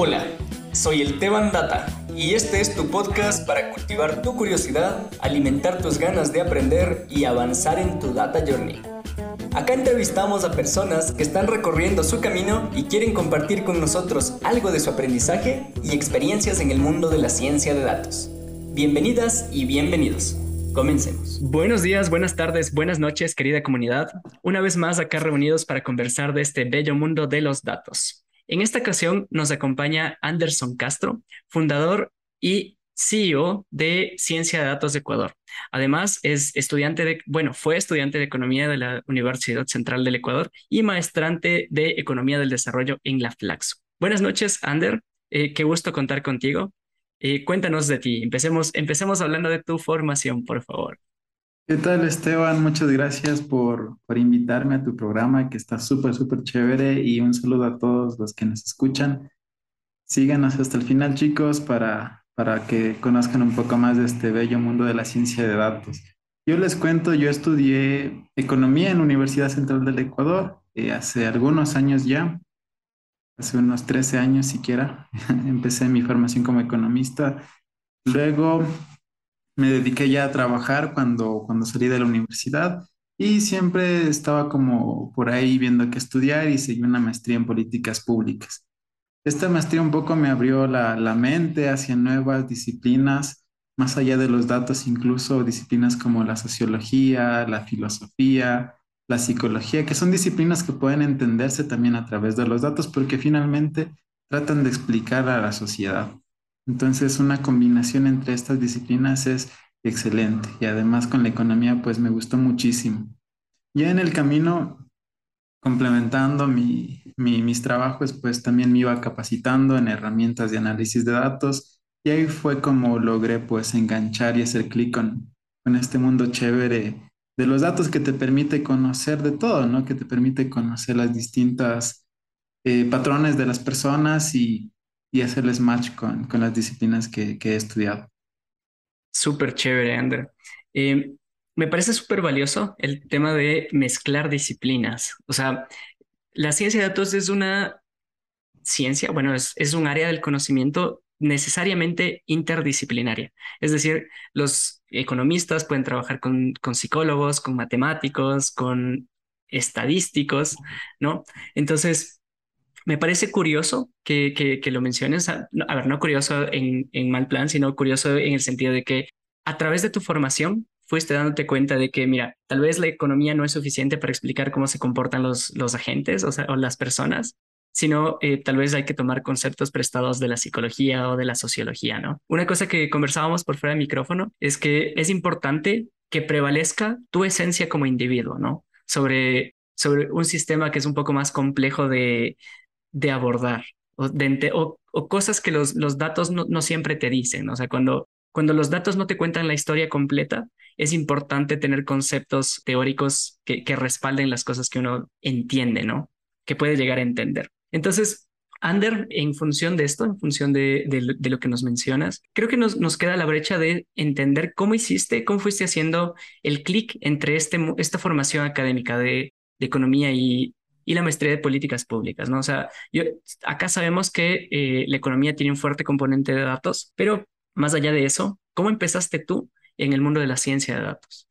Hola, soy el Teban Data y este es tu podcast para cultivar tu curiosidad, alimentar tus ganas de aprender y avanzar en tu Data Journey. Acá entrevistamos a personas que están recorriendo su camino y quieren compartir con nosotros algo de su aprendizaje y experiencias en el mundo de la ciencia de datos. Bienvenidas y bienvenidos. Comencemos. Buenos días, buenas tardes, buenas noches, querida comunidad. Una vez más acá reunidos para conversar de este bello mundo de los datos. En esta ocasión nos acompaña Anderson Castro, fundador y CEO de Ciencia de Datos de Ecuador. Además, es estudiante de, bueno, fue estudiante de Economía de la Universidad Central del Ecuador y maestrante de Economía del Desarrollo en la Flaxo. Buenas noches, Ander. Eh, qué gusto contar contigo. Eh, cuéntanos de ti. Empecemos, empecemos hablando de tu formación, por favor. ¿Qué tal, Esteban? Muchas gracias por, por invitarme a tu programa, que está súper, súper chévere. Y un saludo a todos los que nos escuchan. Síganos hasta el final, chicos, para, para que conozcan un poco más de este bello mundo de la ciencia de datos. Yo les cuento, yo estudié economía en la Universidad Central del Ecuador eh, hace algunos años ya hace unos 13 años siquiera, empecé mi formación como economista. Luego me dediqué ya a trabajar cuando, cuando salí de la universidad y siempre estaba como por ahí viendo qué estudiar y seguí una maestría en políticas públicas. Esta maestría un poco me abrió la, la mente hacia nuevas disciplinas, más allá de los datos, incluso disciplinas como la sociología, la filosofía, la psicología, que son disciplinas que pueden entenderse también a través de los datos porque finalmente tratan de explicar a la sociedad. Entonces, una combinación entre estas disciplinas es excelente y además con la economía pues me gustó muchísimo. Ya en el camino, complementando mis trabajos, pues también me iba capacitando en herramientas de análisis de datos y ahí fue como logré pues enganchar y hacer clic con, con este mundo chévere de los datos que te permite conocer de todo, ¿no? Que te permite conocer las distintas eh, patrones de las personas y, y hacerles match con, con las disciplinas que, que he estudiado. Súper chévere, Ander. Eh, me parece súper valioso el tema de mezclar disciplinas. O sea, la ciencia de datos es una ciencia, bueno, es, es un área del conocimiento necesariamente interdisciplinaria. Es decir, los economistas pueden trabajar con, psicólogos, con matemáticos, con estadísticos, ¿no? Entonces, me parece curioso que, que, lo menciones, a, ver, no curioso en, en mal plan, sino curioso en el sentido de que a través de tu formación fuiste dándote cuenta de que, mira, tal vez la economía no es suficiente para explicar cómo se comportan los, los agentes o, las personas, sino eh, tal vez hay que tomar conceptos prestados de la psicología o de la sociología, ¿no? Una cosa que conversábamos por fuera del micrófono es que es importante que prevalezca tu esencia como individuo, ¿no? Sobre, sobre un sistema que es un poco más complejo de, de abordar o, de, cosas que los, los datos no, no siempre te dicen, o sea, cuando, cuando los datos no te cuentan la historia completa, es importante tener conceptos teóricos que, que respalden las cosas que uno entiende, ¿no? Que puede llegar a entender. Entonces, Ander, en función de esto, en función de, lo que nos mencionas, creo que nos, nos, queda la brecha de entender cómo hiciste, cómo fuiste haciendo el clic entre este, esta formación académica de, economía y, la maestría de políticas públicas, ¿no? O sea, yo, acá sabemos que eh, la economía tiene un fuerte componente de datos, pero más allá de eso, ¿cómo empezaste tú en el mundo de la ciencia de datos?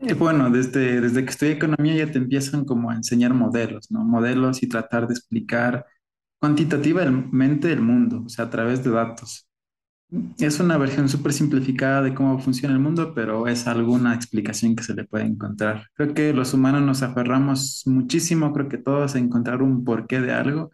Eh, bueno, desde, desde que estudié economía ya te empiezan como a enseñar modelos, ¿no? Modelos y tratar de explicar cuantitativamente el mundo, o sea, a través de datos. Es una versión súper simplificada de cómo funciona el mundo, pero es alguna explicación que se le puede encontrar. Creo que los humanos nos aferramos muchísimo, creo que todos a encontrar un porqué de algo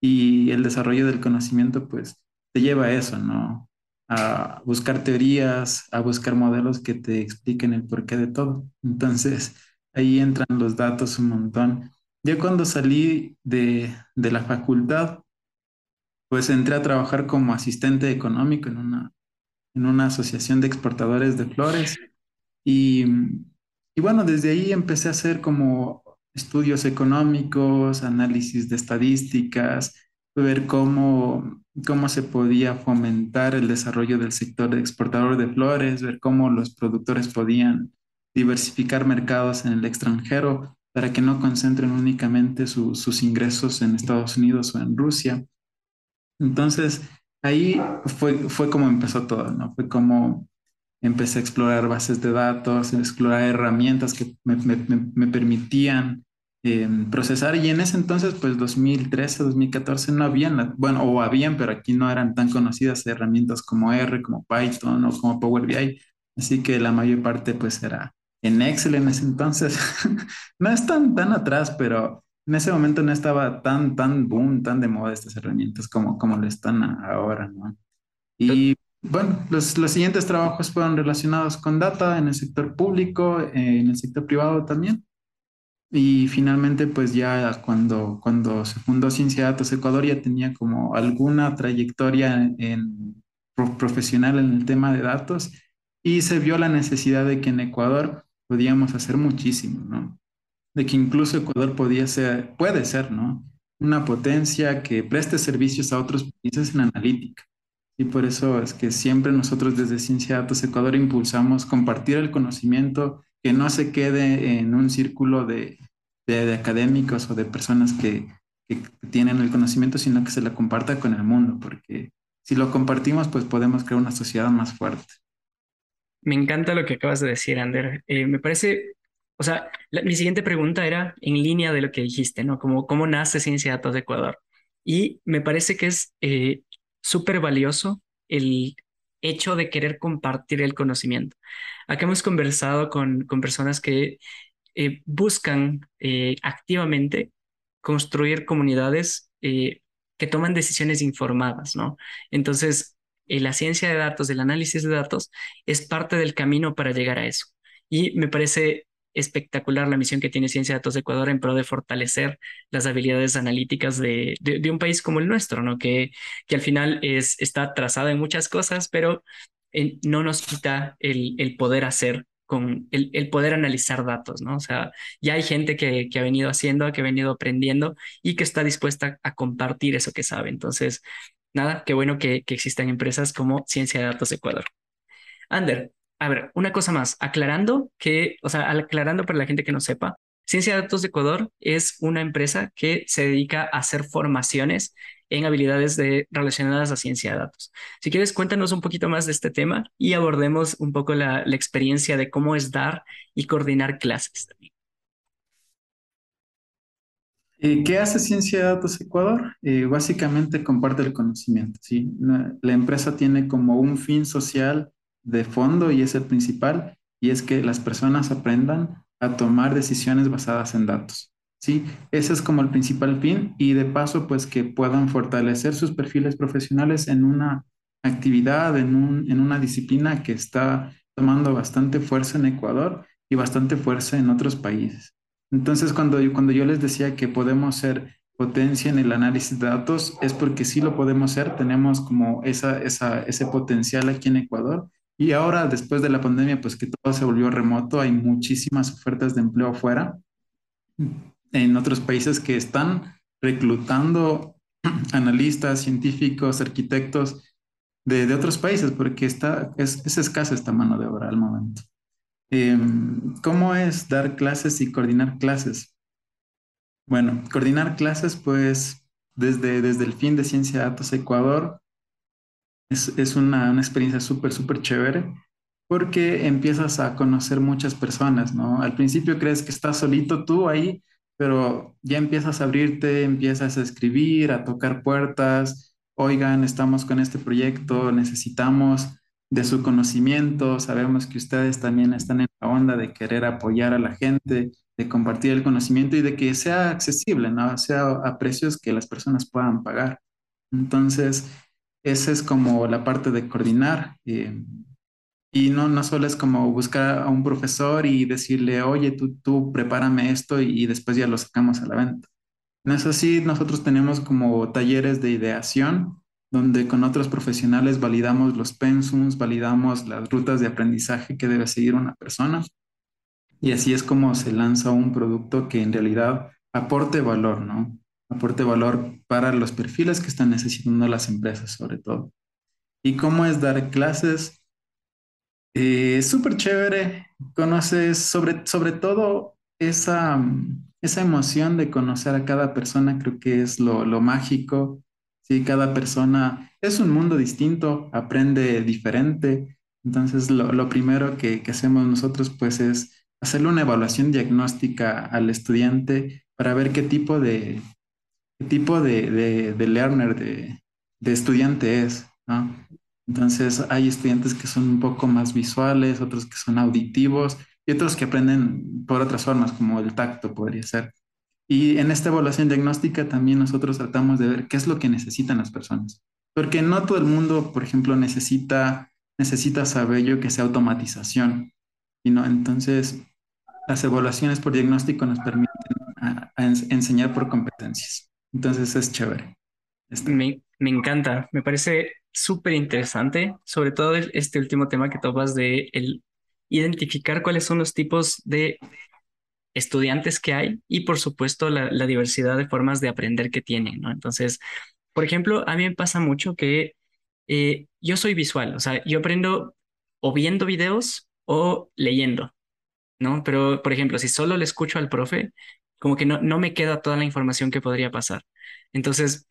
y el desarrollo del conocimiento pues te lleva a eso, ¿no? a buscar teorías, a buscar modelos que te expliquen el porqué de todo. Entonces, ahí entran los datos un montón. Yo cuando salí de, de la facultad, pues entré a trabajar como asistente económico en una, en una asociación de exportadores de flores. Y, y bueno, desde ahí empecé a hacer como estudios económicos, análisis de estadísticas, ver cómo, cómo se podía fomentar el desarrollo del sector exportador de flores, ver cómo los productores podían diversificar mercados en el extranjero para que no concentren únicamente sus ingresos en Estados Unidos o en Rusia. Entonces, ahí fue, fue como empezó todo, ¿no? Fue como empecé a explorar bases de datos, a explorar herramientas que me, me, me permitían eh, procesar. Y en ese entonces, pues 2013, 2014, no habían, bueno, o habían, pero aquí no eran tan conocidas herramientas como R, como Python o como Power BI. Así que la mayor parte, pues era en Excel en ese entonces. no es tan, tan atrás, pero en ese momento no estaba tan, tan boom, tan de moda estas herramientas como, como lo están ahora, ¿no? Y bueno, los, los siguientes trabajos fueron relacionados con data en el sector público, eh, en el sector privado también. Y finalmente, pues ya cuando, cuando se fundó Ciencia Datos Ecuador ya tenía como alguna trayectoria en, profesional en el tema de datos y se vio la necesidad de que en Ecuador podíamos hacer muchísimo, ¿no? De que incluso Ecuador podía ser, puede ser, ¿no? Una potencia que preste servicios a otros países en analítica. Y por eso es que siempre nosotros desde Ciencia Datos Ecuador impulsamos compartir el conocimiento, que no se quede en un círculo de, de, académicos o de personas que, que, tienen el conocimiento, sino que se lo comparta con el mundo, porque si lo compartimos, pues podemos crear una sociedad más fuerte. Me encanta lo que acabas de decir, Ander. Eh, me parece, o sea, mi siguiente pregunta era en línea de lo que dijiste, ¿no? Como cómo nace Ciencia Datos de Ecuador. Y me parece que es eh, súper valioso el hecho de querer compartir el conocimiento. Acá hemos conversado con, con personas que eh, buscan eh, activamente construir comunidades eh, que toman decisiones informadas, ¿no? Entonces, la ciencia de datos, el análisis de datos, es parte del camino para llegar a eso. Y me parece espectacular la misión que tiene Ciencia de Datos de Ecuador en pro de fortalecer las habilidades analíticas de, de, un país como el nuestro, ¿no? Que, que al final es, está trazado en muchas cosas, pero eh, no nos quita el, el poder hacer con el, el, poder analizar datos, ¿no? O sea, ya hay gente que, que, ha venido haciendo, que ha venido aprendiendo y que está dispuesta a compartir eso que sabe. Entonces, nada, qué bueno que, que existan empresas como Ciencia de Datos Ecuador. Ander, a ver, una cosa más, aclarando que, o sea, aclarando para la gente que no sepa, Ciencia de Datos de Ecuador es una empresa que se dedica a hacer formaciones en habilidades de, relacionadas a ciencia de datos. Si quieres, cuéntanos un poquito más de este tema y abordemos un poco la, experiencia de cómo es dar y coordinar clases. Eh, ¿Qué hace Ciencia de Datos Ecuador? Eh, básicamente comparte el conocimiento. ¿sí? La empresa tiene como un fin social de fondo y es el principal, y es que las personas aprendan a tomar decisiones basadas en datos. ¿sí? Ese es como el principal fin y de paso pues que puedan fortalecer sus perfiles profesionales en una actividad, en, un, en una disciplina que está tomando bastante fuerza en Ecuador y bastante fuerza en otros países. Entonces, cuando, cuando yo les decía que podemos ser potencia en el análisis de datos, es porque sí lo podemos ser, tenemos como esa, esa, ese potencial aquí en Ecuador y ahora, después de la pandemia, pues que todo se volvió remoto, hay muchísimas ofertas de empleo afuera en otros países que están reclutando analistas, científicos, arquitectos de, otros países, porque está, es, es, escasa esta mano de obra al momento. Eh, ¿Cómo es dar clases y coordinar clases? Bueno, coordinar clases, pues desde, desde el fin de Ciencia de Datos Ecuador, es, es una, una, experiencia súper, súper chévere porque empiezas a conocer muchas personas, ¿no? Al principio crees que estás solito tú ahí, pero ya empiezas a abrirte, empiezas a escribir, a tocar puertas, oigan, estamos con este proyecto, necesitamos de su conocimiento, sabemos que ustedes también están en la onda de querer apoyar a la gente, de compartir el conocimiento y de que sea accesible, ¿no? Sea a precios que las personas puedan pagar. Entonces, esa es como la parte de coordinar. Eh, y no, no solo es como buscar a un profesor y decirle, oye, tú, tú prepárame esto y, y después ya lo sacamos a la venta. No es así, nosotros tenemos como talleres de ideación, donde con otros profesionales validamos los pensums, validamos las rutas de aprendizaje que debe seguir una persona. Y así es como se lanza un producto que en realidad aporte valor, ¿no? Aporte valor para los perfiles que están necesitando las empresas sobre todo. ¿Y cómo es dar clases? Eh, Súper chévere, conoces sobre, sobre todo esa, esa emoción de conocer a cada persona, creo que es lo, lo mágico. Sí, cada persona es un mundo distinto, aprende diferente. Entonces, lo, lo primero que, que hacemos nosotros, pues, es hacerle una evaluación diagnóstica al estudiante para ver qué tipo de, tipo de, de, de learner, de, de estudiante es, ¿no? Entonces, hay estudiantes que son un poco más visuales, otros que son auditivos y otros que aprenden por otras formas, como el tacto podría ser. Y en esta evaluación diagnóstica también nosotros tratamos de ver qué es lo que necesitan las personas. Porque no todo el mundo, por ejemplo, necesita, necesita saber yo que sea automatización. Y no, entonces, las evaluaciones por diagnóstico nos permiten a- a ens- enseñar por competencias. Entonces, es chévere. Me, me encanta, me parece súper interesante, sobre todo este último tema que topas de el identificar cuáles son los tipos de estudiantes que hay y por supuesto la, la diversidad de formas de aprender que tienen, ¿no? Entonces, por ejemplo, a mí me pasa mucho que eh, yo soy visual, o sea, yo aprendo o viendo videos o leyendo, ¿no? Pero, por ejemplo, si solo le escucho al profe, como que no, no me queda toda la información que podría pasar. Entonces,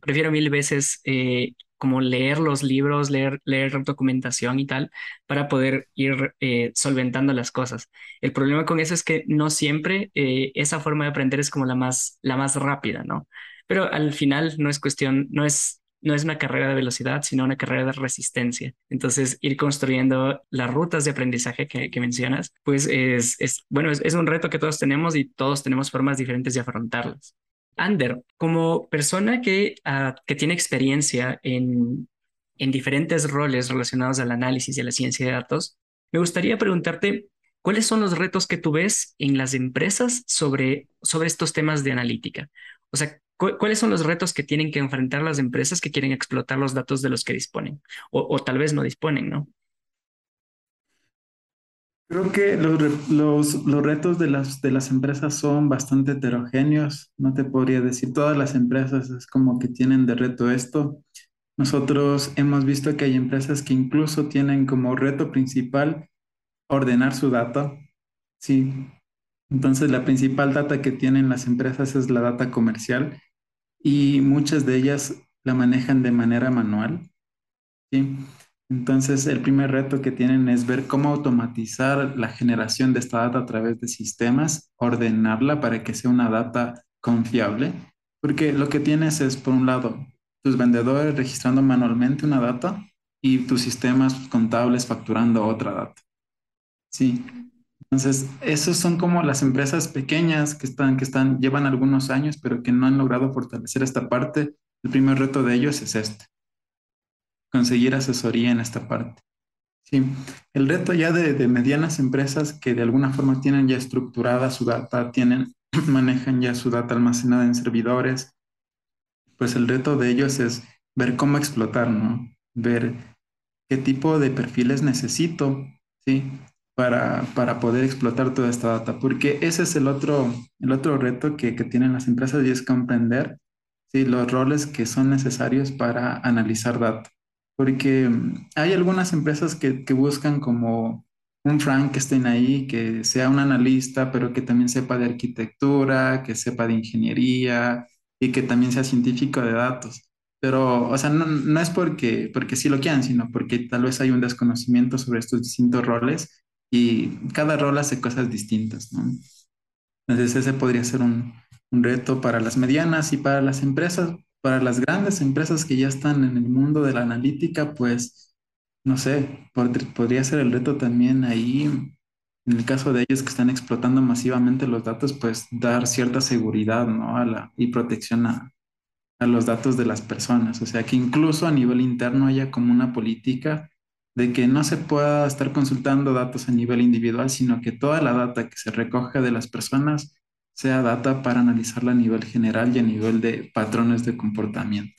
Prefiero mil veces eh, como leer los libros, leer, leer documentación y tal, para poder ir eh, solventando las cosas. El problema con eso es que no siempre eh, esa forma de aprender es como la más, la más rápida, ¿no? Pero al final no es cuestión, no es, no es una carrera de velocidad, sino una carrera de resistencia. Entonces, ir construyendo las rutas de aprendizaje que, mencionas, pues es, bueno, es, es un reto que todos tenemos y todos tenemos formas diferentes de afrontarlas. Ander, como persona que, ah, que tiene experiencia en, en diferentes roles relacionados al análisis y a la ciencia de datos, me gustaría preguntarte cuáles son los retos que tú ves en las empresas sobre, sobre estos temas de analítica. O sea, cu- ¿cuáles son los retos que tienen que enfrentar las empresas que quieren explotar los datos de los que disponen? O, o tal vez no disponen, ¿no? Creo que los, los, los retos de las, de las empresas son bastante heterogéneos. No te podría decir, todas las empresas es como que tienen de reto esto. Nosotros hemos visto que hay empresas que incluso tienen como reto principal ordenar su data. Sí, entonces la principal data que tienen las empresas es la data comercial y muchas de ellas la manejan de manera manual. Entonces, el primer reto que tienen es ver cómo automatizar la generación de esta data a través de sistemas, ordenarla para que sea una data confiable, porque lo que tienes es, por un lado, tus vendedores registrando manualmente una data y tus sistemas contables facturando otra data. Sí. Entonces, esos son como las empresas pequeñas que están, que están, llevan algunos años, pero que no han logrado fortalecer esta parte. El primer reto de ellos es este conseguir asesoría en esta parte. Sí, el reto ya de, medianas empresas que de alguna forma tienen ya estructurada su data, tienen, manejan ya su data almacenada en servidores, pues el reto de ellos es ver cómo explotar, ¿no? Ver qué tipo de perfiles necesito, ¿sí? Para, para poder explotar toda esta data, porque ese es el otro, el otro reto que, que tienen las empresas y es comprender, ¿sí? Los roles que son necesarios para analizar data porque mm, hay algunas empresas que, que buscan como un Frankenstein ahí, que sea un analista, pero que también sepa de arquitectura, que sepa de ingeniería y que también sea científico de datos. Pero, o sea, no, no es porque, porque sí lo quieran, sino porque tal vez hay un desconocimiento sobre estos distintos roles y cada rol hace cosas distintas, ¿no? Entonces ese podría ser un, reto para las medianas y para las empresas, para las grandes empresas que ya están en el mundo de la analítica, pues, no sé, pod- podría ser el reto también ahí, en el caso de ellos que están explotando masivamente los datos, pues dar cierta seguridad, ¿no? A la, y protección a los datos de las personas. O sea, que incluso a nivel interno haya como una política de que no se pueda estar consultando datos a nivel individual, sino que toda la data que se recoge de las personas sea data para analizarla a nivel general y a nivel de patrones de comportamiento.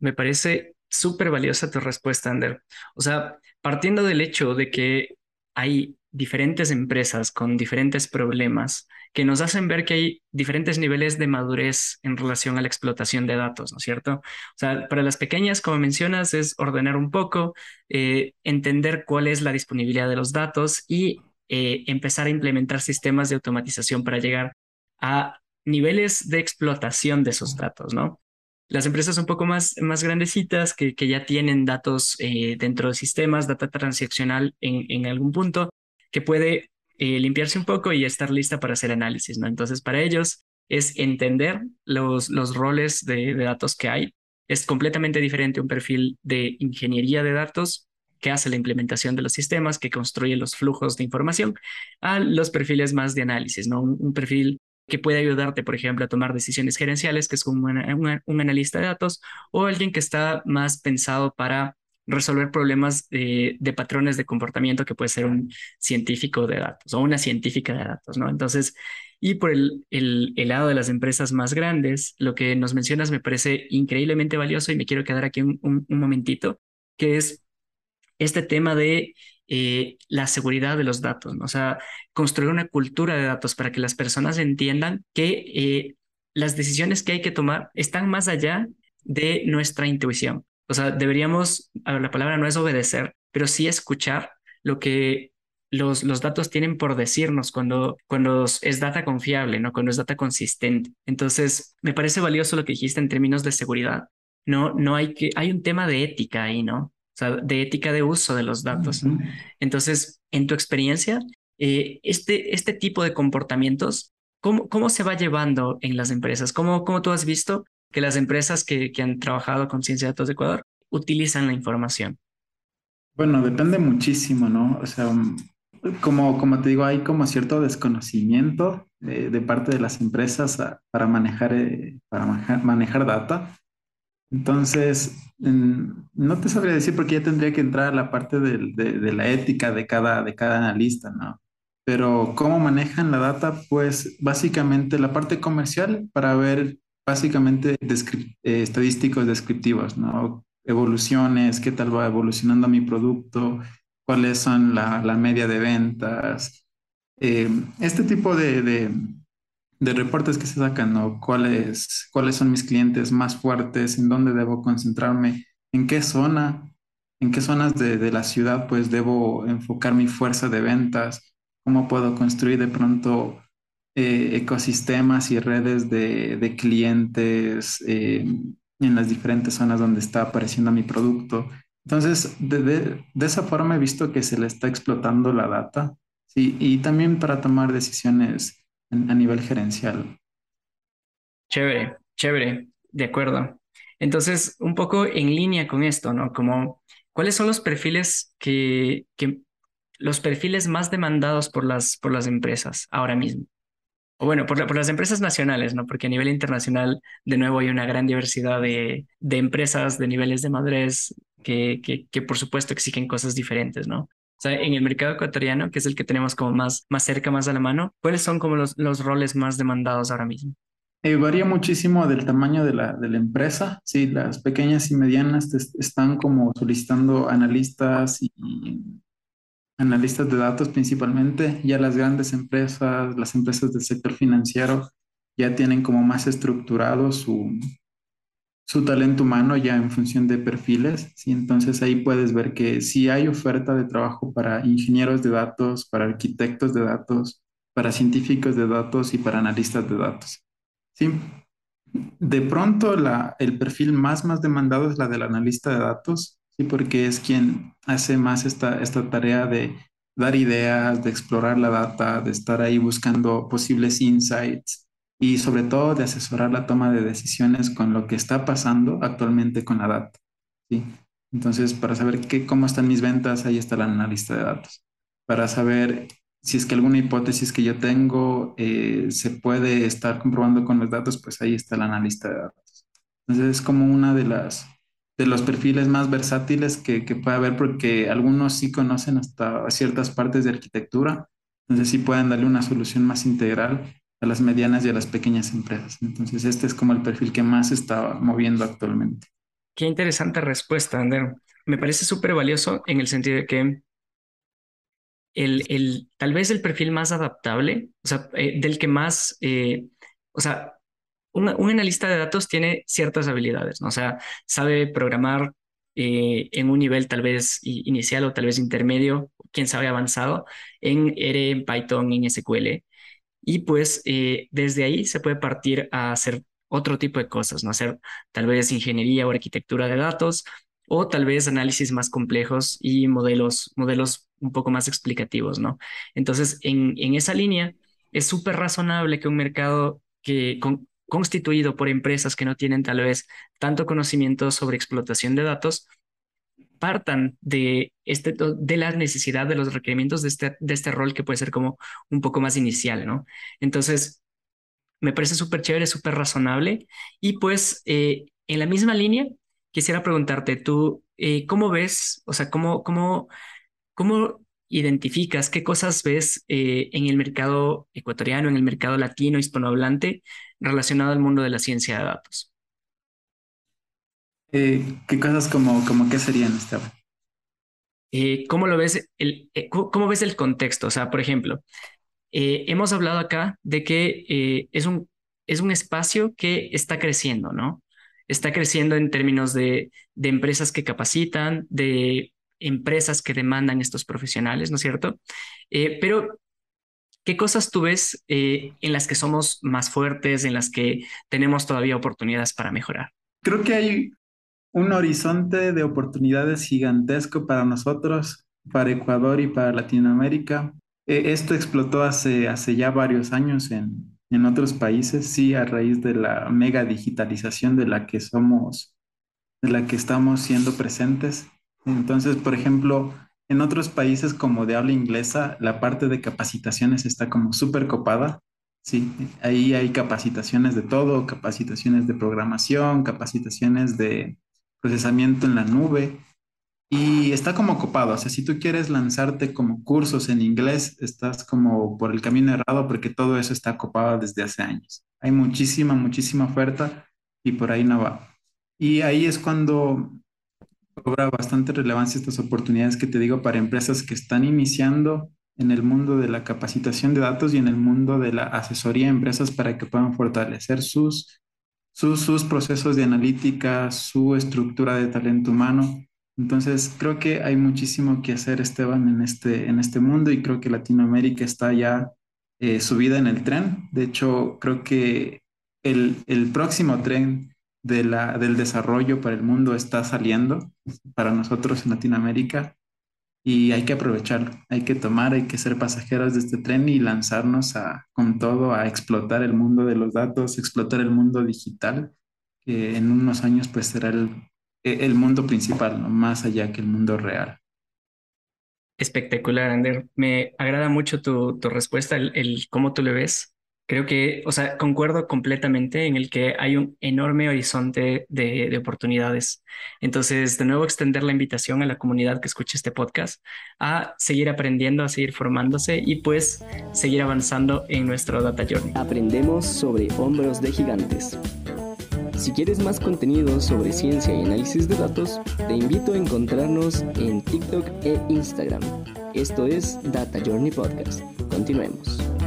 Me parece súper valiosa tu respuesta, Ander. O sea, partiendo del hecho de que hay diferentes empresas con diferentes problemas que nos hacen ver que hay diferentes niveles de madurez en relación a la explotación de datos, ¿no es cierto? O sea, para las pequeñas, como mencionas, es ordenar un poco, eh, entender cuál es la disponibilidad de los datos y eh, empezar a implementar sistemas de automatización para llegar a niveles de explotación de esos datos, ¿no? las empresas un poco más, más grandecitas que, que ya tienen datos eh, dentro de sistemas, data transaccional en, en algún punto, que puede eh, limpiarse un poco y estar lista para hacer análisis, ¿no? Entonces, para ellos es entender los, los roles de, de datos que hay. Es completamente diferente un perfil de ingeniería de datos que hace la implementación de los sistemas, que construye los flujos de información, a los perfiles más de análisis, ¿no? Un, perfil que puede ayudarte, por ejemplo, a tomar decisiones gerenciales, que es como un analista de datos, o alguien que está más pensado para resolver problemas de, patrones de comportamiento, que puede ser un científico de datos o una científica de datos, ¿no? Entonces, y por el, lado de las empresas más grandes, lo que nos mencionas me parece increíblemente valioso y me quiero quedar aquí un, un momentito, que es este tema de eh, la seguridad de los datos, ¿no? o sea, construir una cultura de datos para que las personas entiendan que eh, las decisiones que hay que tomar están más allá de nuestra intuición. O sea, deberíamos, la palabra no es obedecer, pero sí escuchar lo que los, los datos tienen por decirnos cuando, cuando es data confiable, ¿no? Cuando es data consistente. Entonces, me parece valioso lo que dijiste en términos de seguridad. No, no hay que, hay un tema de ética ahí, ¿no? sea, de ética de uso de los datos. Entonces, en tu experiencia, eh, este, este tipo de comportamientos, ¿cómo, ¿cómo se va llevando en las empresas? ¿Cómo, cómo tú has visto que las empresas que, que han trabajado con ciencia de datos de Ecuador utilizan la información? Bueno, depende muchísimo, ¿no? O sea, um, como, como te digo, hay como cierto desconocimiento de, parte de las empresas para manejar, eh, para manejar data. Entonces, no te sabría decir porque ya tendría que entrar a la parte de, la ética de cada, de cada analista, ¿no? Pero cómo manejan la data, pues básicamente la parte comercial para ver básicamente eh, estadísticos descriptivos, ¿no? Evoluciones, qué tal va evolucionando mi producto, cuáles son la, media de ventas. Eh, este tipo de, de reportes que se sacan, ¿no? ¿Cuáles, cuáles son mis clientes más fuertes? ¿En dónde debo concentrarme? ¿En qué zona? ¿En qué zonas de, la ciudad pues debo enfocar mi fuerza de ventas? ¿Cómo puedo construir de pronto eh, ecosistemas y redes de, clientes eh, en las diferentes zonas donde está apareciendo mi producto? Entonces, de, de, esa forma he visto que se le está explotando la data, ¿sí? Y también para tomar decisiones a nivel gerencial. Chévere, chévere, de acuerdo. Entonces, un poco en línea con esto, ¿no? Como, ¿cuáles son los perfiles que, que los perfiles más demandados por las, por las empresas ahora mismo? O bueno, por, las empresas nacionales, ¿no? Porque a nivel internacional, de nuevo, hay una gran diversidad de, de empresas, de niveles de madurez, que, que, por supuesto exigen cosas diferentes, ¿no? O sea, en el mercado ecuatoriano, que es el que tenemos como más, más cerca, más a la mano, ¿cuáles son como los, los roles más demandados ahora mismo? Eh, varía muchísimo del tamaño de la, de la empresa. Sí, las pequeñas y medianas están como solicitando analistas y analistas de datos principalmente. Ya las grandes empresas, las empresas del sector financiero, ya tienen como más estructurado su, su talento humano ya en función de perfiles, ¿sí? Entonces ahí puedes ver que si hay oferta de trabajo para ingenieros de datos, para arquitectos de datos, para científicos de datos y para analistas de datos, ¿sí? De pronto la, el perfil más, más demandado es la del analista de datos, ¿sí? Porque es quien hace más esta, esta tarea de dar ideas, de explorar la data, de estar ahí buscando posibles insights, y sobre todo de asesorar la toma de decisiones con lo que está pasando actualmente con la data. ¿sí? Entonces, para saber qué, cómo están mis ventas, ahí está la analista de datos. Para saber si es que alguna hipótesis que yo tengo eh, se puede estar comprobando con los datos, pues ahí está la analista de datos. Entonces, es como una de las de los perfiles más versátiles que, que puede haber, porque algunos sí conocen hasta ciertas partes de arquitectura, entonces sí pueden darle una solución más integral a las medianas y a las pequeñas empresas. Entonces, este es como el perfil que más está moviendo actualmente. Qué interesante respuesta, Ander. Me parece súper valioso en el sentido de que el, el, tal vez el perfil más adaptable, o sea, eh, del que más, eh, o sea, un, un, analista de datos tiene ciertas habilidades, ¿no? O sea, sabe programar eh, en un nivel tal vez inicial o tal vez intermedio, quién sabe avanzado, en R, en Python, en SQL y pues eh, desde ahí se puede partir a hacer otro tipo de cosas, ¿no? Hacer tal vez ingeniería o arquitectura de datos o tal vez análisis más complejos y modelos, modelos un poco más explicativos, ¿no? Entonces, en, en esa línea, es súper razonable que un mercado que constituido por empresas que no tienen tal vez tanto conocimiento sobre explotación de datos, partan de, este, de la necesidad de los requerimientos de este, de este rol que puede ser como un poco más inicial, ¿no? Entonces, me parece súper chévere, súper razonable. Y pues, eh, en la misma línea, quisiera preguntarte, tú, eh, ¿cómo ves, o sea, cómo, cómo, cómo identificas, qué cosas ves eh, en el mercado ecuatoriano, en el mercado latino, hispanohablante, relacionado al mundo de la ciencia de datos? Eh, ¿qué cosas como, como qué serían, Esteban? Eh, ¿cómo lo ves el, cómo ves el contexto? O sea, por ejemplo, hemos hablado acá de que es un, es un espacio que está creciendo, ¿no? Está creciendo en términos de, de empresas que capacitan, de empresas que demandan estos profesionales, ¿no es cierto? Eh, pero, ¿qué cosas tú ves eh, en las que somos más fuertes, en las que tenemos todavía oportunidades para mejorar? Creo que hay un horizonte de oportunidades gigantesco para nosotros, para Ecuador y para Latinoamérica. E, esto explotó hace, hace ya varios años en, en otros países, sí, a raíz de la mega digitalización de la que somos, de la que estamos siendo presentes. Entonces, por ejemplo, en otros países como de habla inglesa, la parte de capacitaciones está como súper copada. Sí, ahí hay capacitaciones de todo, capacitaciones de programación, capacitaciones de procesamiento en la nube. Y está como copado, o sea, si tú quieres lanzarte como cursos en inglés, estás como por el camino errado porque todo eso está copado desde hace años. Hay muchísima, muchísima oferta y por ahí no va. Y ahí es cuando cobra bastante relevancia estas oportunidades que te digo para empresas que están iniciando en el mundo de la capacitación de datos y en el mundo de la asesoría a empresas para que puedan fortalecer sus, sus, procesos de analítica, su estructura de talento humano. Entonces, creo que hay muchísimo que hacer, Esteban, en este, en este mundo y creo que Latinoamérica está ya eh, subida en el tren. De hecho, creo que el, el próximo tren de la, del desarrollo para el mundo está saliendo para nosotros en Latinoamérica y hay que aprovecharlo, hay que tomar, hay que ser pasajeros de este tren y lanzarnos a, con todo a explotar el mundo de los datos, explotar el mundo digital, que en unos años pues será el, el mundo principal, ¿no? más allá que el mundo real. Espectacular, Ander. Me agrada mucho tu, tu respuesta, el, cómo tú le ves. Creo que, o sea, concuerdo completamente en el que hay un enorme horizonte de, de, oportunidades. Entonces, de nuevo, extender la invitación a la comunidad que escuche este podcast a seguir aprendiendo, a seguir formándose y pues seguir avanzando en nuestro Data Journey. Aprendemos sobre hombros de gigantes. Si quieres más contenido sobre ciencia y análisis de datos, te invito a encontrarnos en TikTok e Instagram. Esto es Data Journey Podcast. Continuemos.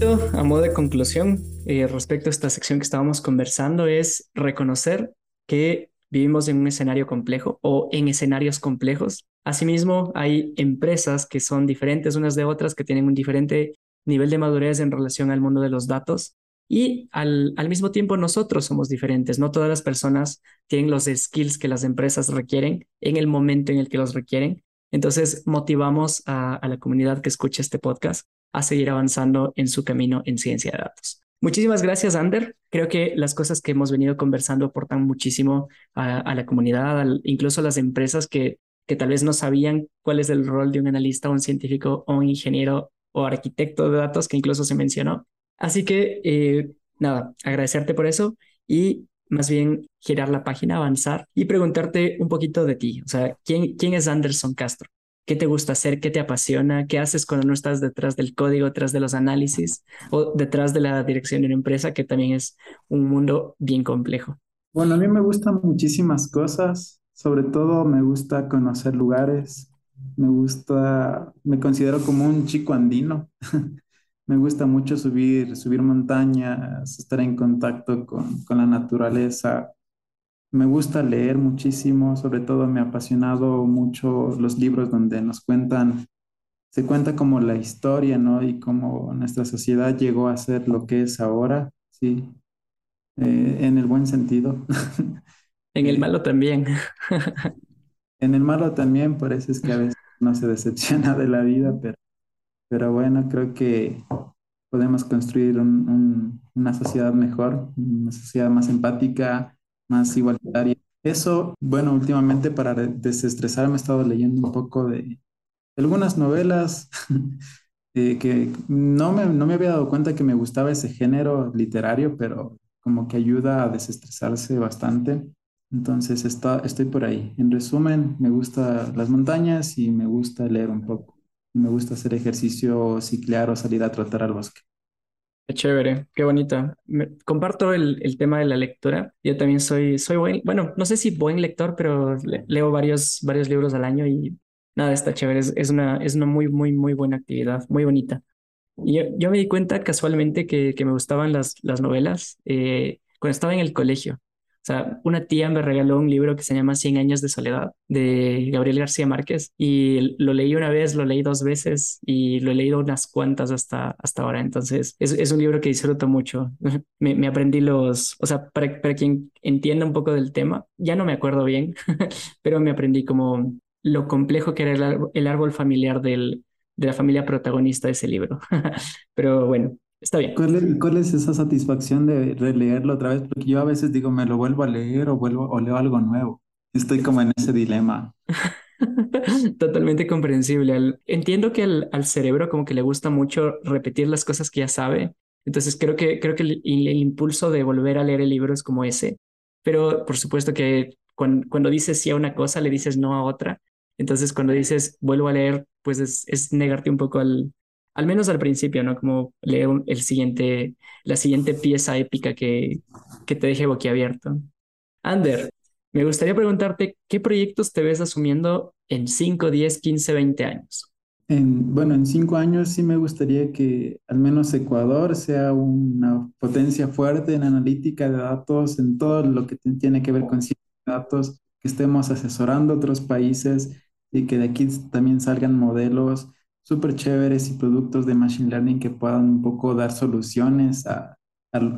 A modo de conclusión, eh, respecto a esta sección que estábamos conversando, es reconocer que vivimos en un escenario complejo o en escenarios complejos. Asimismo, hay empresas que son diferentes unas de otras, que tienen un diferente nivel de madurez en relación al mundo de los datos. Y al, mismo tiempo nosotros somos diferentes. No todas las personas tienen los skills que las empresas requieren en el momento en el que los requieren. Entonces, motivamos a, a la comunidad que escucha este podcast a seguir avanzando en su camino en ciencia de datos. Muchísimas gracias, Ander. Creo que las cosas que hemos venido conversando aportan muchísimo a, a la comunidad, al, incluso a las empresas que, que tal vez no sabían cuál es el rol de un analista, un científico o un ingeniero o arquitecto de datos que incluso se mencionó. Así que, eh, nada, agradecerte por eso y más bien girar la página, avanzar y preguntarte un poquito de ti. O sea, ¿quién, quién es Anderson Castro? ¿Qué te gusta hacer? ¿Qué te apasiona? ¿Qué haces cuando no estás detrás del código, detrás de los análisis o detrás de la dirección de una empresa, que también es un mundo bien complejo? Bueno, a mí me gustan muchísimas cosas. Sobre todo me gusta conocer lugares. Me gusta, me considero como un chico andino. me gusta mucho subir, subir montañas, estar en contacto con, con la naturaleza, me gusta leer muchísimo, sobre todo me ha apasionado mucho los libros donde nos cuentan se cuenta como la historia, ¿no? Y cómo nuestra sociedad llegó a ser lo que es ahora, sí, eh, en el buen sentido. En el Eh, malo también. en el malo también, por eso es que a veces no se decepciona de la vida, pero, pero bueno, creo que podemos construir un- un- una sociedad mejor, una sociedad más empática, más igualitaria. Eso, bueno, últimamente para re- desestresarme he estado leyendo un poco de algunas novelas eh, que no me, no me había dado cuenta que me gustaba ese género literario, pero como que ayuda a desestresarse bastante. Entonces está, estoy por ahí. En resumen, me gustan las montañas y me gusta leer un poco. Me gusta hacer ejercicio, ciclear o salir a trotar al bosque. Qué chévere, qué bonita. Me- comparto el, el tema de la lectura. Yo también soy, soy buen, bueno, no sé si buen lector, pero le- leo varios, varios libros al año y nada, está chévere. Es, es una, es una muy, muy, muy buena actividad, muy bonita. Y yo, yo me di cuenta casualmente que, que me gustaban las, las novelas eh, cuando estaba en el colegio. Sea, una tía me regaló un libro que se llama Cien años de soledad de Gabriel García Márquez y lo leí una vez, lo leí dos veces y lo he leído unas cuantas hasta, hasta ahora. Entonces, es, es un libro que disfruto mucho. Me, me aprendí los, o sea, para, para quien entienda un poco del tema, ya no me acuerdo bien, pero me aprendí como lo complejo que era el, el árbol familiar del, de la familia protagonista de ese libro. Pero bueno, está bien. ¿Cuál es, cuál es esa satisfacción de releerlo otra vez? Porque yo a veces digo, me lo vuelvo a leer o vuelvo o leo algo nuevo. Estoy como en ese dilema. Totalmente comprensible. Entiendo que al, al cerebro como que le gusta mucho repetir las cosas que ya sabe. Entonces creo que, creo que el, el impulso de volver a leer el libro es como ese. Pero por supuesto que cuando, cuando dices sí a una cosa, le dices no a otra. Entonces cuando dices vuelvo a leer, pues es, es negarte un poco al, al menos al principio, ¿no? Como leer el siguiente, la siguiente pieza épica que, que te deje boquiabierto. Ander, me gustaría preguntarte, ¿qué proyectos te ves asumiendo en 5, 10, 15, 20 años? En, bueno, en cinco años sí me gustaría que al menos Ecuador sea una potencia fuerte en analítica de datos, en todo lo que tiene que ver con ciencia datos, que estemos asesorando a otros países y que de aquí también salgan modelos súper chéveres y productos de Machine Learning que puedan un poco dar soluciones a,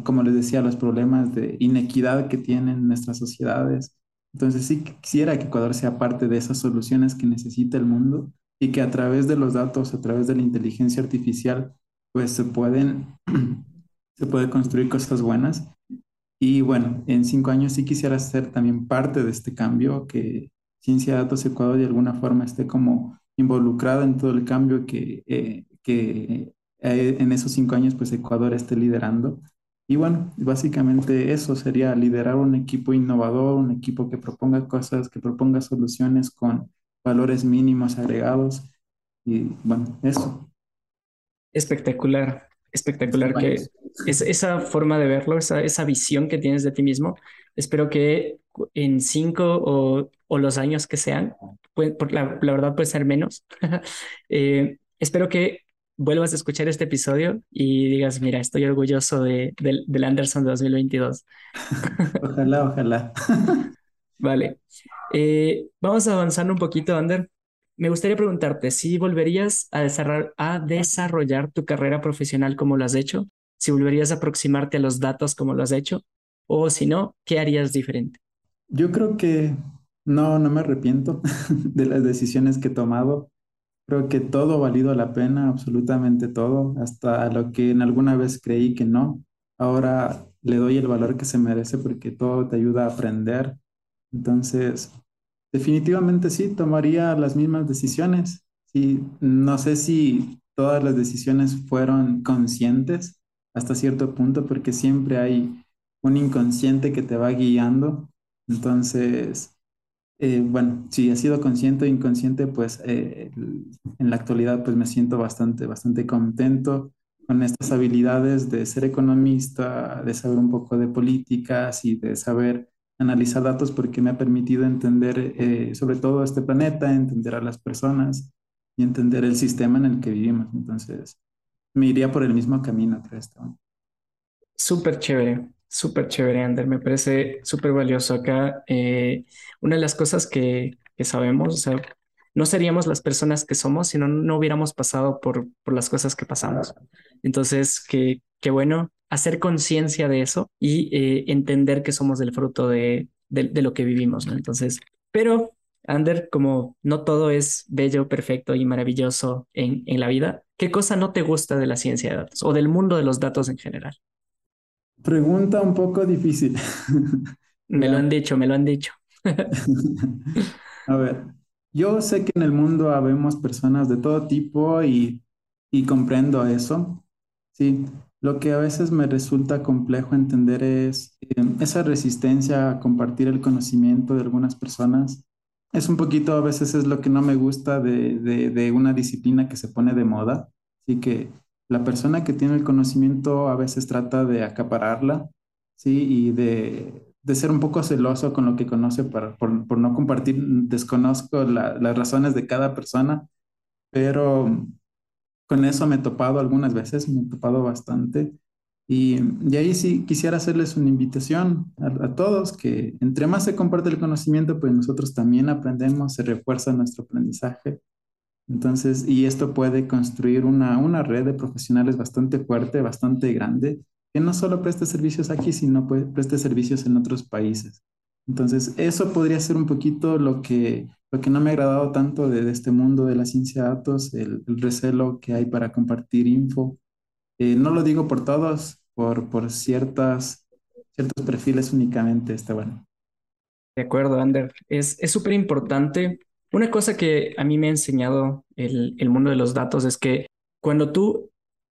como les decía, los problemas de inequidad que tienen nuestras sociedades. Entonces sí quisiera que Ecuador sea parte de esas soluciones que necesita el mundo y que a través de los datos, a través de la inteligencia artificial, pues se pueden, se puede construir cosas buenas. Y bueno, en cinco años sí quisiera ser también parte de este cambio, que Ciencia de Datos Ecuador de alguna forma esté como involucrada en todo el cambio que, eh, que eh, en esos cinco años pues Ecuador esté liderando. Y bueno, básicamente eso sería liderar un equipo innovador, un equipo que proponga cosas, que proponga soluciones con valores mínimos agregados. Y bueno, eso. Espectacular, espectacular que es esa forma de verlo, esa, esa visión que tienes de ti mismo. Espero que en cinco o, o los años que sean, puede- por la, la verdad puede ser menos, eh, espero que vuelvas a escuchar este episodio y digas, mira, estoy orgulloso de, del, del Anderson de 2022. Ojalá, ojalá. Vale. Eh, vamos avanzando un poquito, Ander. Me gustaría preguntarte si volverías a desarrollar, a desarrollar tu carrera profesional como lo has hecho, si volverías a aproximarte a los datos como lo has hecho, o si no, ¿qué harías diferente? Yo creo que no, no me arrepiento de las decisiones que he tomado. Creo que todo ha valido la pena, absolutamente todo, hasta lo que en alguna vez creí que no. Ahora le doy el valor que se merece porque todo te ayuda a aprender. Entonces, definitivamente sí, tomaría las mismas decisiones. Sí, no sé si todas las decisiones fueron conscientes hasta cierto punto, porque siempre hay un inconsciente que te va guiando. Entonces, eh, bueno, si he sido consciente o inconsciente, pues eh, en la actualidad pues me siento bastante, bastante contento con estas habilidades de ser economista, de saber un poco de políticas y de saber analizar datos porque me ha permitido entender eh, sobre todo este planeta, entender a las personas y entender el sistema en el que vivimos. Entonces, me iría por el mismo camino, creo. Súper chévere, súper chévere, Ander. Me parece súper valioso acá. eh, una de las cosas que, que sabemos, o sea, no seríamos las personas que somos si no, no hubiéramos pasado por, por las cosas que pasamos. Entonces, qué, qué bueno hacer conciencia de eso y eh, entender que somos el fruto de, de, lo que vivimos. Entonces, pero Ander, como no todo es bello, perfecto y maravilloso en, en la vida, ¿qué cosa no te gusta de la ciencia de datos o del mundo de los datos en general? Pregunta un poco difícil. Me lo han dicho, me lo han dicho. A ver, yo sé que en el mundo habemos personas de todo tipo y, y comprendo eso. Sí, lo que a veces me resulta complejo entender es eh, esa resistencia a compartir el conocimiento de algunas personas. Es un poquito, a veces es lo que no me gusta de, de, de una disciplina que se pone de moda. Así que la persona que tiene el conocimiento a veces trata de acapararla, ¿sí? Y de, de ser un poco celoso con lo que conoce para, por, por no compartir. Desconozco la- las razones de cada persona, pero con eso me he topado algunas veces, me he topado bastante. Y, y ahí sí quisiera hacerles una invitación a, a todos, que entre más se comparte el conocimiento, pues nosotros también aprendemos, se refuerza nuestro aprendizaje. Entonces, y esto puede construir una, una red de profesionales bastante fuerte, bastante grande, que no solo preste servicios aquí, sino preste servicios en otros países. Entonces, eso podría ser un poquito lo que, lo que no me ha agradado tanto de, este mundo de la ciencia de datos, el, el recelo que hay para compartir info. Eh, no lo digo por todos, por, por ciertas, ciertos perfiles únicamente, está bueno. De acuerdo, Ander. Es, es súper importante. Una cosa que a mí me ha enseñado el, el mundo de los datos es que cuando tú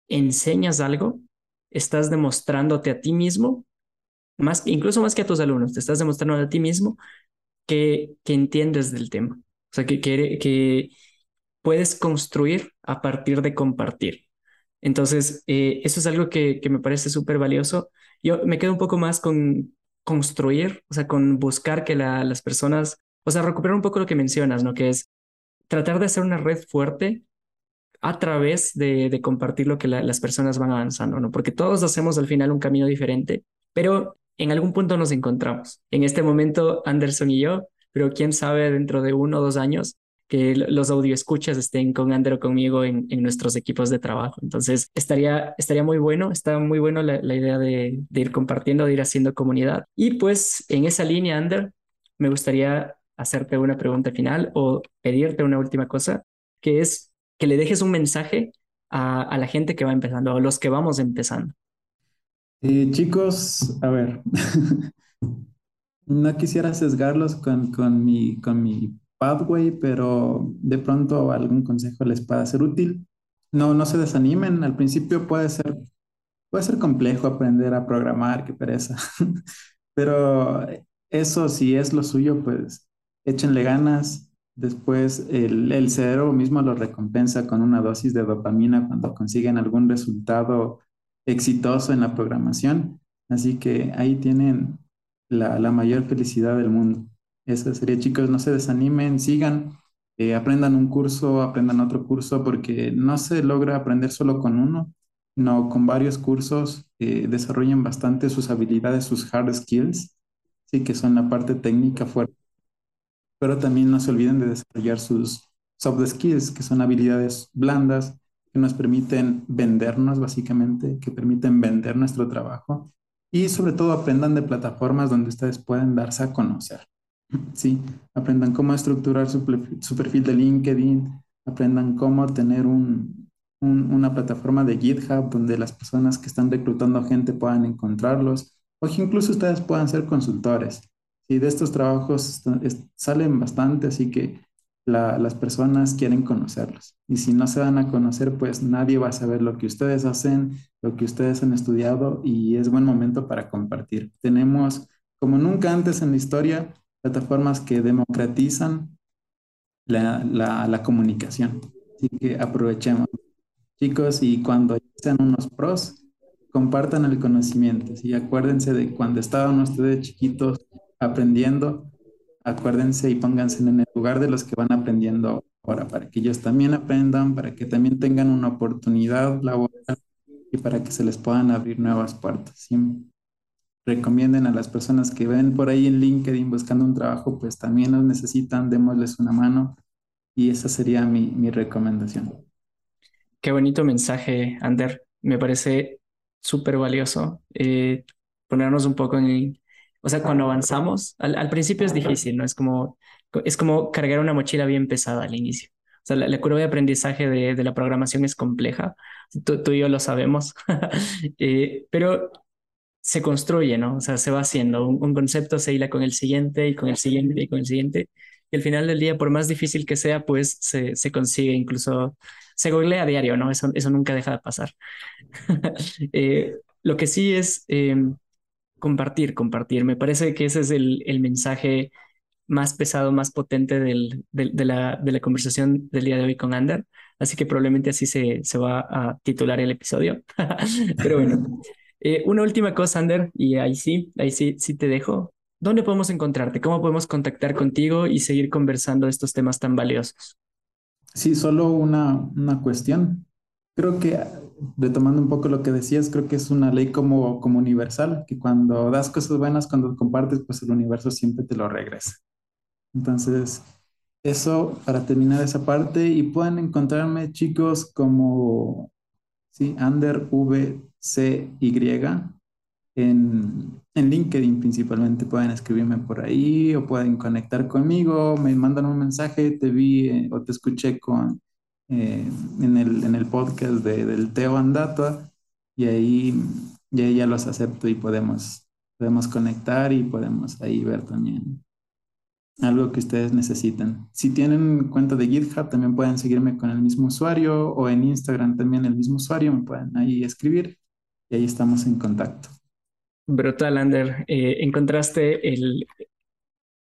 enseñas algo, estás demostrándote a ti mismo, más, incluso más que a tus alumnos, te estás demostrando a ti mismo que, que entiendes del tema. O sea, que, que, puedes construir a partir de compartir. Entonces, eh, eso es algo que, que me parece súper valioso. Yo me quedo un poco más con construir, o sea, con buscar que la- las personas, o sea, recuperar un poco lo que mencionas, ¿no? Que es tratar de hacer una red fuerte a través de, de compartir lo que la- las personas van avanzando, ¿no? Porque todos hacemos al final un camino diferente, pero en algún punto nos encontramos. En este momento, Anderson y yo, pero quién sabe dentro de uno o dos años que los audioescuchas estén con Ander o conmigo en, en nuestros equipos de trabajo. Entonces, estaría, estaría muy bueno, está muy bueno la, la idea de, de ir compartiendo, de ir haciendo comunidad. Y pues en esa línea, Ander, me gustaría hacerte una pregunta final o pedirte una última cosa, que es que le dejes un mensaje a, la gente que va empezando, a los que vamos empezando. Eh, chicos, a ver, no quisiera sesgarlos con, con mi, con mi pathway, pero de pronto algún consejo les pueda ser útil. No, no se desanimen, al principio puede ser, puede ser complejo aprender a programar, qué pereza, pero eso si es lo suyo, pues échenle ganas. Después el, el cerebro mismo lo recompensa con una dosis de dopamina cuando consiguen algún resultado exitoso en la programación. Así que ahí tienen la, mayor felicidad del mundo. Eso sería, chicos, no se desanimen, sigan, eh, aprendan un curso, aprendan otro curso, porque no se logra aprender solo con uno, no, con varios cursos eh, desarrollan bastante sus habilidades, sus hard skills, sí, que son la parte técnica fuerte, pero también no se olviden de desarrollar sus soft skills, que son habilidades blandas que nos permiten vendernos básicamente, que permiten vender nuestro trabajo y sobre todo aprendan de plataformas donde ustedes pueden darse a conocer. Sí, aprendan cómo estructurar su, perfil de LinkedIn, aprendan cómo tener un, una plataforma de GitHub donde las personas que están reclutando gente puedan encontrarlos o que incluso ustedes puedan ser consultores. Sí, de estos trabajos salen bastante, así que la, las personas quieren conocerlos. Y si no se dan a conocer, pues nadie va a saber lo que ustedes hacen, lo que ustedes han estudiado y es buen momento para compartir. Tenemos, como nunca antes en la historia, plataformas que democratizan la, la, la comunicación. Así que aprovechemos. Chicos, y cuando sean unos pros, compartan el conocimiento. Y acuérdense de cuando estaban ustedes chiquitos aprendiendo, acuérdense y pónganse en el lugar de los que van aprendiendo ahora, para que ellos también aprendan, para que también tengan una oportunidad laboral y para que se les puedan abrir nuevas puertas. ¿sí? Recomienden a las personas que ven por ahí en LinkedIn buscando un trabajo, pues también los necesitan, démosles una mano Y esa sería mi, mi recomendación. Qué bonito mensaje, Ander. Me parece súper valioso eh, ponernos un poco en... O sea, cuando avanzamos, al, al, principio es difícil, ¿no? Es como, es como cargar una mochila bien pesada al inicio. O sea, la, la curva de aprendizaje de, de, la programación es compleja. Tú, tú y yo lo sabemos. eh, pero se construye, ¿no? O sea, se va haciendo. Un, un, concepto se hila con el siguiente y con el siguiente y con el siguiente. Y al final del día, por más difícil que sea, pues se, se consigue incluso, se googlea a diario, ¿no? Eso, eso nunca deja de pasar. eh, lo que sí es eh, compartir, compartir. Me parece que ese es el, el mensaje más pesado, más potente del, del, de, la, de la conversación del día de hoy con Ander. Así que probablemente así se, se va a titular el episodio. Pero bueno, eh, una última cosa, Ander, y ahí sí, ahí sí, sí te dejo. ¿Dónde podemos encontrarte? ¿Cómo podemos contactar contigo y seguir conversando estos temas tan valiosos? Sí, solo una, una cuestión. Creo que, retomando un poco lo que decías, creo que es una ley como, como universal, que cuando das cosas buenas, cuando compartes, pues el universo siempre te lo regresa. Entonces, eso para terminar esa parte y pueden encontrarme chicos como, sí, Under VCY en, en LinkedIn principalmente. Pueden escribirme por ahí o pueden conectar conmigo, me mandan un mensaje, te vi eh, o te escuché con, eh, en, el, en el podcast de, del Teo Andata y ahí, y ya los acepto y podemos, podemos conectar y podemos ahí ver también algo que ustedes necesiten. Si tienen cuenta de GitHub, también pueden seguirme con el mismo usuario o en Instagram también el mismo usuario, me pueden ahí escribir y ahí estamos en contacto. Brutal, Ander. Eh, encontraste el...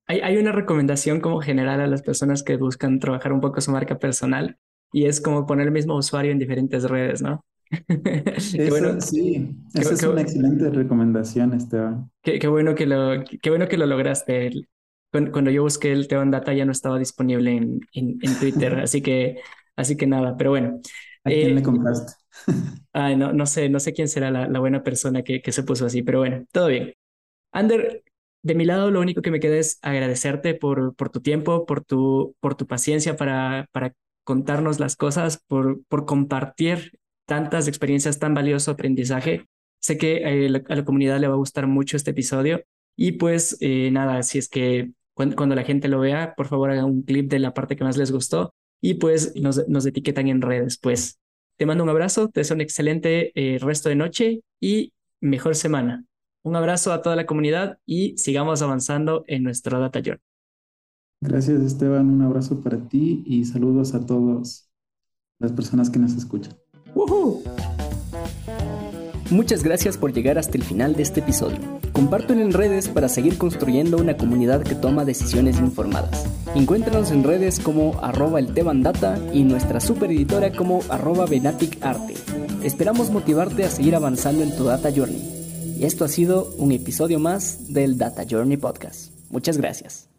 Hay, hay una recomendación como general a las personas que buscan trabajar un poco su marca personal y es como poner el mismo usuario en diferentes redes, ¿no? Eso, bueno, sí, esa qué, es qué, una excelente recomendación, Esteban. Qué, bueno que lo, qué bueno que lo lograste cuando yo busqué el Teon Data ya no estaba disponible en, en, en Twitter, así que, así que nada, pero bueno. ¿A quién eh, le compraste? ay, no, no sé, no sé quién será la, la buena persona que, que, se puso así, pero bueno, todo bien. Ander, de mi lado lo único que me queda es agradecerte por, por tu tiempo, por tu, por tu paciencia para, para contarnos las cosas, por, por compartir tantas experiencias, tan valioso aprendizaje. Sé que eh, a la comunidad le va a gustar mucho este episodio y pues eh, nada, si es que cuando, la gente lo vea, por favor hagan un clip de la parte que más les gustó y pues nos, nos etiquetan en redes. Pues te mando un abrazo, te deseo un excelente eh, resto de noche y mejor semana. Un abrazo a toda la comunidad y sigamos avanzando en nuestro Data Journey. Gracias Esteban, un abrazo para ti y saludos a todas las personas que nos escuchan. Muchas gracias por llegar hasta el final de este episodio. Compártelo en redes para seguir construyendo una comunidad que toma decisiones informadas. Encuéntranos en redes como arroba el Data y nuestra super editora como arroba. Esperamos motivarte a seguir avanzando en tu Data Journey. Y esto ha sido un episodio más del Data Journey Podcast. Muchas gracias.